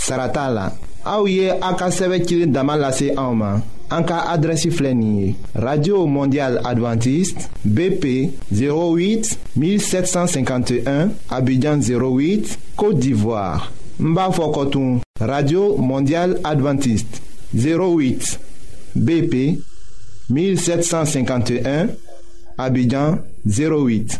sarata la aw ye a ka sɛbɛ cili dama lase anw ma an ka adrɛsi filɛ nin ye radio mondial adventiste bp 08 1751 abidjan 08 côte d'ivoire n b'a fɔ kɔtun radio mondial adventiste 08 bp 1751 abidjan 08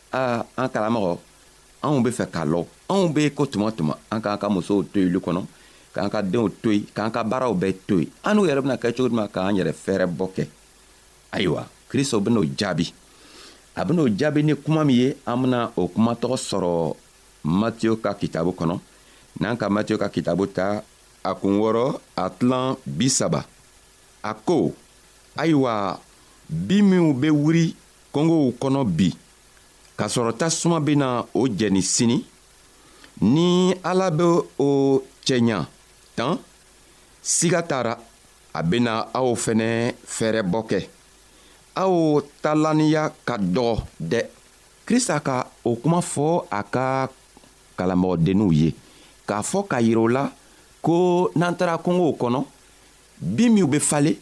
aa an kalamɔgɔ anw be fɛ k'a lɔ anw be ko tuma tuma an k'an ka musow to yili kɔnɔ k'an ka denw to yen k'an ka baaraw bɛɛ to yen an n'u yɛrɛ bena kɛ cogo duma k'an yɛrɛ fɛɛrɛ bɔ kɛ ayiwa kristo ben'o jaabi a ben'o jaabi ni kuma min ye an bena o kuma tɔgɔ sɔrɔ matiyo ka kitabu kɔnɔ n'an ka matiyo ka kitabu ta a kun wɔrɔ a tilan bisaba a ko ayiwa bi minw bɛ wuri kɔngow kɔnɔ bi k'a sɔrɔ tasuma bɛna o jɛni sini ni ala bɛ o cɛɲa tan siga tara a bɛna aw fɛnɛ fɛɛrɛbɔ kɛ aw talaniya ka dɔgɔ dɛ krista ka o kuma fɔ a ka kalanmɔgɔdenninw ye k'a fɔ k'a yira o la ko n'an taara kungow kɔnɔ bin minw bɛ falen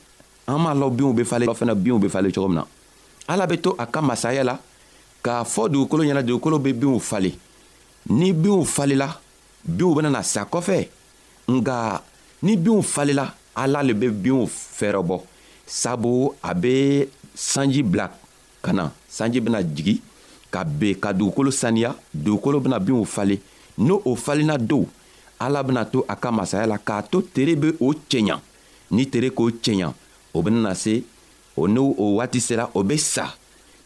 an m'a lɔ binw bɛ falen fana binw bɛ falen cogo min na ala bɛ to a ka masaya la k'a fɔ dugukolo ɲɛna dugukolo bɛ binw falen ni binw falela binw bɛna na sa kɔfɛ nka ni binw falela ala le bɛ binw fɛɛrɛbɔ sabu a bɛ sanji bila ka na sanji bena jigi ka ben ka dugukolo saniya dugukolo bena binw falen n'o o falenna dow ala bena to a ka masaya la k'a to tere be o cɛɲa ni tere k'o cɛɲa o benana se o n'o o waati sera o be sa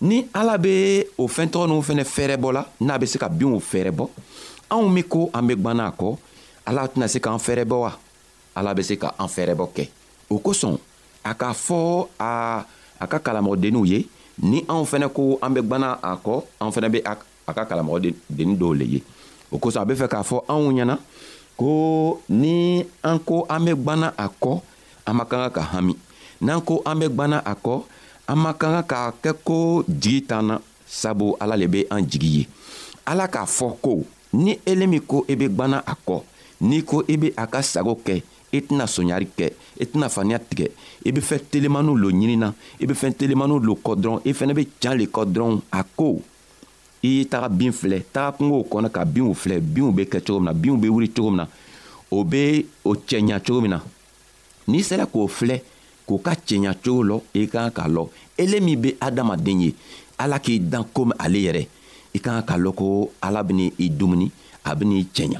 ni ala be o fɛntɔgɔ n'u fɛnɛ fɛɛrɛbɔ la n'a be se ka binw fɛɛrɛbɔ anw min ko an be gwanna a kɔ ala tɛna se k'an fɛɛrɛbɔ wa ala be se ka an fɛɛrɛbɔ kɛ o kosɔn a k'a fɔ a a ka kalamɔgɔdenninw ye ni anw fɛnɛ ko an bɛ gwana a kɔ anw fɛnɛ be a ka kalamɔgɔdennin dɔw le ye o kosɔn a be fɛ k'a fɔ anw ɲɛna ko ni an ko an be gwana a kɔ an ma kan ka ka hami n'an ko an be gwana a kɔ an ma kan ka k'a kɛ ko jigi t'an na sabu ala le be an jigi ye ala k'a fɔ ko ni elemi ko i be gwana a kɔ n'i ko i be a ka sago kɛ i tɛna soɲari kɛ i tɛna faniya tigɛ i bɛ fɛn telemaniw lo ɲinina i bɛ fɛn telemaniw lo kɔ dɔrɔn i fɛnɛ bɛ can le kɔ dɔrɔn a ko i ye taga bin filɛ taga kungow kɔnɔ ka binw filɛ binw bɛ kɛ cogo min na binw bɛ wuli cogo min na o bɛ o cɛɲa cogo min na n'i sera k'o filɛ k'o ka cɛɲa cogo lɔ i kan k'a lɔ ele min bɛ adamaden ye ala k'i dan komi ale yɛrɛ i kan k'a lɔ ko ala bɛna i dumuni a bɛna i cɛɲa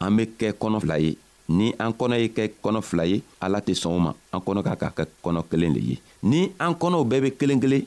an be kɛ kɔnɔ fila ye ni an kɔnɔ ye kɛ kɔnɔ fila ye ala tɛ sɔn o ma an kɔnɔ ka ka kɛ kɔnɔ kelen le ye ni an kɔnɔw bɛɛ be kelen kelen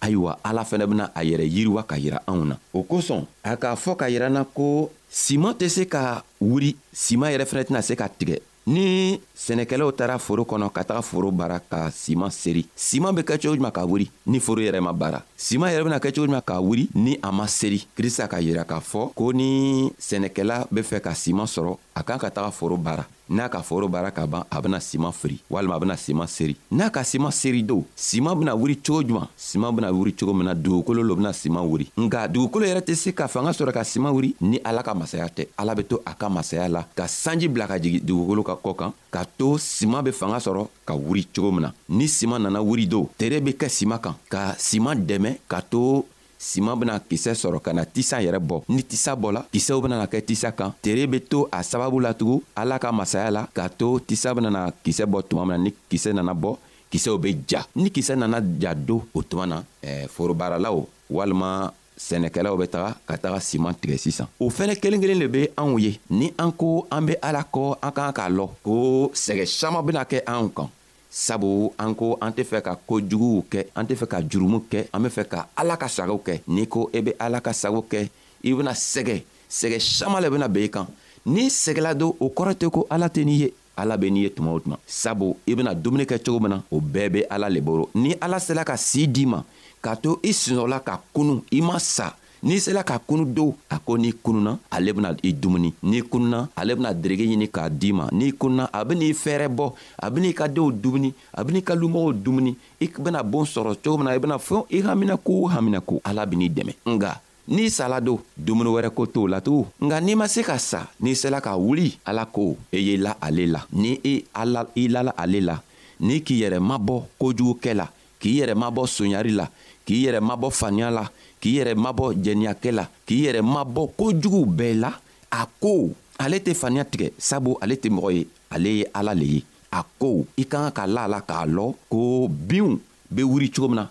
ayiwa ala fɛnɛ bena a yɛrɛ yiriwa ka yira anw na o kosɔn a k'a fɔ ka yiranna ko siman tɛ se ka wuri siman yɛrɛ fɛnɛ tɛna se ka tigɛ ni sɛnɛkɛlaw taara foro kɔnɔ ka taga foro baara ka siman seri siman be kɛ cogo juman k'a wuri ni foro yɛrɛ ma baara siman yɛrɛ bena kɛ cogo juman k'a wuri ni a ma seri krista ka yira k'a fɔ ko ni sɛnɛkɛla be fɛ ka siman sɔrɔ a kan ka taga foro baara n'a ka foro baara ka ban a bena siman firi walima a bena siman seri n'a ka siman seri don siman bena wuri cogo juman siman bena wuri cogo min na dugukolo lo bena siman wuri nka dugukolo yɛrɛ tɛ se ka fanga sɔrɔ ka siman wuri ni ala ka masaya tɛ ala be to a ka masaya la ka sanji bila ka jigi dugukolo ka kɔ kan ka to siman be fanga sɔrɔ ka wuri cogo min na ni siman nana wuri do tere be kɛ siman kan ka siman dɛmɛ ka to siman bena kisɛ sɔrɔ ka na tisa yɛrɛ bɔ ni tisa bɔla kisɛw benana kɛ tisa kan tere be to a sababu latugun ala ka masaya la k'a to tisa benana kisɛ bɔ tuma min na ni kisɛ nana bɔ kisɛw bɛ ja ni kisɛ nana ja don o tuma na eh, forobaaralaw walima sɛnɛkɛlaw bɛ taga ka taga siman tigɛ sisan o fɛnɛ kelen kelen de bɛ anw ye ni an ko an bɛ ala kɔ an kan k'a lɔ ko sɛgɛ saman bɛna kɛ anw kan sabu an ko an tɛ fɛ ka ko juguw kɛ an tɛ fɛ ka jurumu kɛ an be fɛ ka ala ka sago kɛ n'i ko i e be ala ka sago kɛ i bena sɛgɛ sɛgɛ saman le bena ben i kan n'i sɛgɛla don o kɔrɔ tɛ ko ala tɛ n'i ye ala be n'i ye tuma o tuma sabu i bena dumuni kɛ cogo min na o bɛɛ be ala le boro ni ala sela ka sii d'i ma k'a to i sinɔgɔla ka kunu i ma sa n'i sela ka kunu dow a ko n'i kununa ale bena i dumuni n'i kununa ale bena derege ɲini k'a d'i ma n'i kununa a ben'i fɛɛrɛ bɔ a ben'i ka denw dumuni a ben'i ka lumɔgɔw dumuni i bena boon sɔrɔ cogo min na i bena fɛn i haminaku o haminaku ala ben'i dɛmɛ nga n'i sala don dumuni wɛrɛ ko t'o la tugun nka n'i ma se ka sa n'i sela ka wuli ala ko e ye la ale la ni i e ala i lala ale la ni k'i yɛrɛ mabɔ kojugukɛ la k'i yɛrɛ mabɔ sonyari la k'i yɛrɛ mabɔ faniya la k'i yɛrɛ mabɔ jɛniyakɛ la k'i yɛrɛ mabɔ kojuguw bɛɛ la a ko ale tɛ faniya tigɛ sabu ale tɛ mɔgɔ ye ale ye ala le ye a ko i ka kan ka la a la k'a lɔ ko binw be wuri cogo min na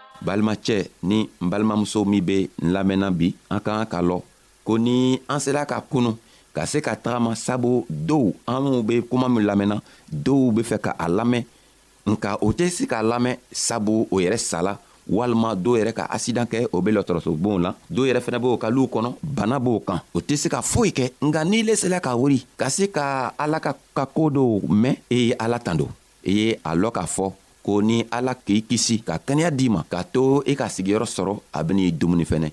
balimacɛ ni n balimamuso min be n lamɛnna bi an ka kan ka lɔ ko ni an sela ka kunu ka se ka tagama sabu dow anw be kuma min lamɛnna dow be fɛ ka a lamɛn nka o tɛ se k'a lamɛn sabu o yɛrɛ sala walima dɔw yɛrɛ ka asidan kɛ o be lɔtɔrɔsobonw la dɔw yɛrɛ fɛnɛ b'o ka luw kɔnɔ bana b'o kan o tɛ se ka foyi kɛ nka n'i le sela ka wuri ka se ka ala ka ka koo dɔw mɛn e ye ala tan don i ye a lɔ k'a fɔ ko ni ala k'i kisi ka kɛnɛya d'i ma k'a to i ka sigiyɔrɔ sɔrɔ a ben'i dumuni fɛnɛ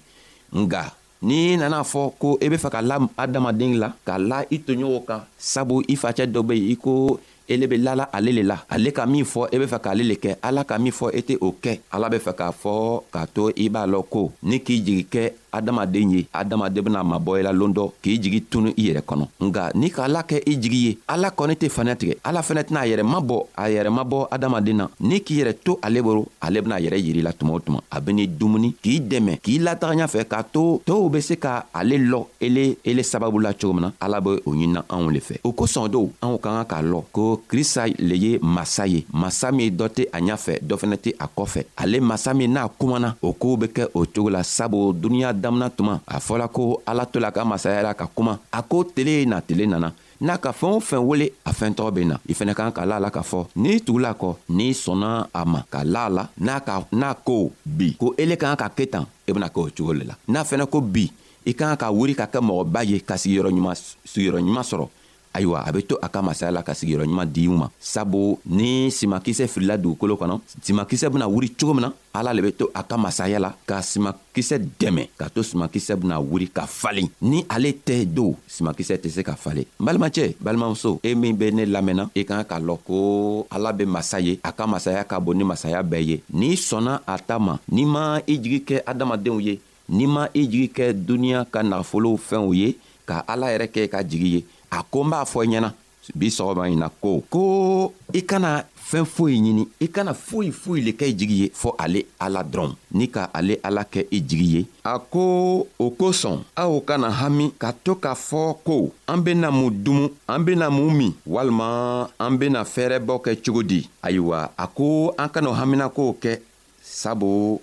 nga n'i nana fɔ ko i be fɛ ka la adamaden la ka la i toɲɔgɔn kan sabu i facɛ dɔ be i ko ele be lala ale le la ale ka min fɔ i be fɛ k'ale le kɛ ala ka min fɔ i tɛ o kɛ ala be fɛ k'a fɔ k'a to i b'a lɔn ko ni k'i jigi kɛ adamaden ye adamaden bena mabɔ i la lon dɔ k'i jigi tunu i yɛrɛ kɔnɔ nga ni ka ala kɛ i jigi ye ala kɔni tɛ faniya tigɛ ala fɛnɛ tɛna a yɛrɛ mabɔ a yɛrɛ mabɔ adamaden na ni k'i yɛrɛ to ale boro ale bena yɛrɛ yiri la tuma o tuma a ben'i dumuni k'i dɛmɛ k'i lataga ɲa fɛ k'a to tow be se ka ale lɔ ele ele sababu la cogo min na ala be o ɲinina anw le fɛ o kosɔn dow anw ka kan k'a lɔ ko krista le ye masa ye masa min dɔ tɛ a ɲa fɛ dɔ fɛnɛ tɛ a kɔfɛ ale masa min n'a kumana o koow be kɛ o cogo la sabu duniɲa damina tuma a fɔla ko ala to la ka masaya la ka kuma a ko tele na tele nana n'a ka fɛɛn o fɛn wele a fɛn tɔgɔ bɛ na i fɛnɛ kan ka la la k'a fɔ n'i tugula kɔ n'i sɔnna a ma ka la la n'a ka n'a ko bi ko ele kan ka ke tan i e bena kɛ o cogo le la n'a fɛnɛ ko bi i kan ka wuri ka kɛ mɔgɔba ye ka sigiyɔrɔ ɲuman sigiyɔrɔ ɲuman sɔrɔ ayiwa a be to a ka masaya la ka sigiyɔrɔ ɲuman di u ma sabu ni simakisɛ filila dugukolo kɔnɔ simakisɛ bena wuri cogo min na ala le be to a ka masaya la ka simakisɛ dɛmɛ ka to simakisɛ bena wuri ka falen ni ale tɛ do simakisɛ tɛ se ka falen n balimacɛ balimamuso e min be ne lamɛnna i e kan ka lɔn ko ala be masa ye a ka masaya ka bon ni masaya bɛɛ ye n'i sɔnna a ta ma n'i ma i jigi kɛ adamadenw ye n'i ma i jigi kɛ duniɲa ka nagafolow fɛnw ye ka ala yɛrɛ kɛ i ka jigi ye a ko n b'a fɔ i ɲɛna bi sɔgɔma ɲi na ko ko i kana fɛn foyi ɲini i kana foyi foyi le kɛ i jigi ye fɔ ale ala dɔrɔn ni ka ale ala kɛ i jigi ye a ko o kosɔn aw kana hami ka to k'a fɔ ko an bena mun dumu an bena mun min walima an bena fɛɛrɛbɔ kɛ cogo di ayiwa a ko an kan'o haminakow kɛ sabu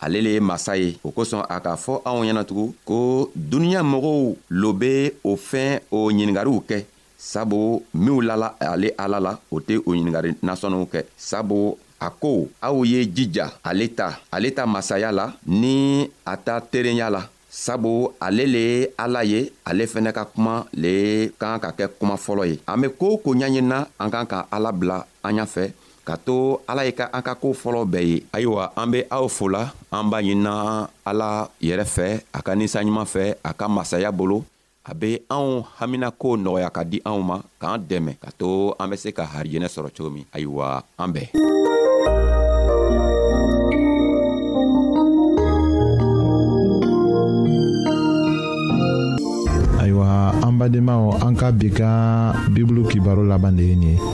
ale le ye masa ye o kosɔn a k'a fɔ anw ɲɛnatugun ko duniɲa mɔgɔw lo be o fɛn o ɲiningariw kɛ sabu minw lala ale ala la o tɛ o ɲiningari nasɔnniw kɛ sabu a ko aw ye jija ale ta ale ta masaya la ni a ta terenya la sabu ale le ye ala ye ale fɛnɛ ka kuma le ka kan ka kɛ kuma fɔlɔ ye an be koo ko ɲaɲinina an kan ka ala bila an ɲa fɛ ka to ala ye ka an ka koo fɔlɔ bɛɛ ye ayiwa an be aw fola an b'a ɲinina ala yɛrɛ fɛ a ka ninsanɲuman fɛ a ka masaya bolo a be anw haminako nɔgɔya ka di anw ma k'an dɛmɛ ka to an be se ka harijɛnɛ sɔrɔ cogo min ayiwa an bɛɛ ayiwa an badenmaw an ka bi ka bibulu kibaro laban de ye nin ye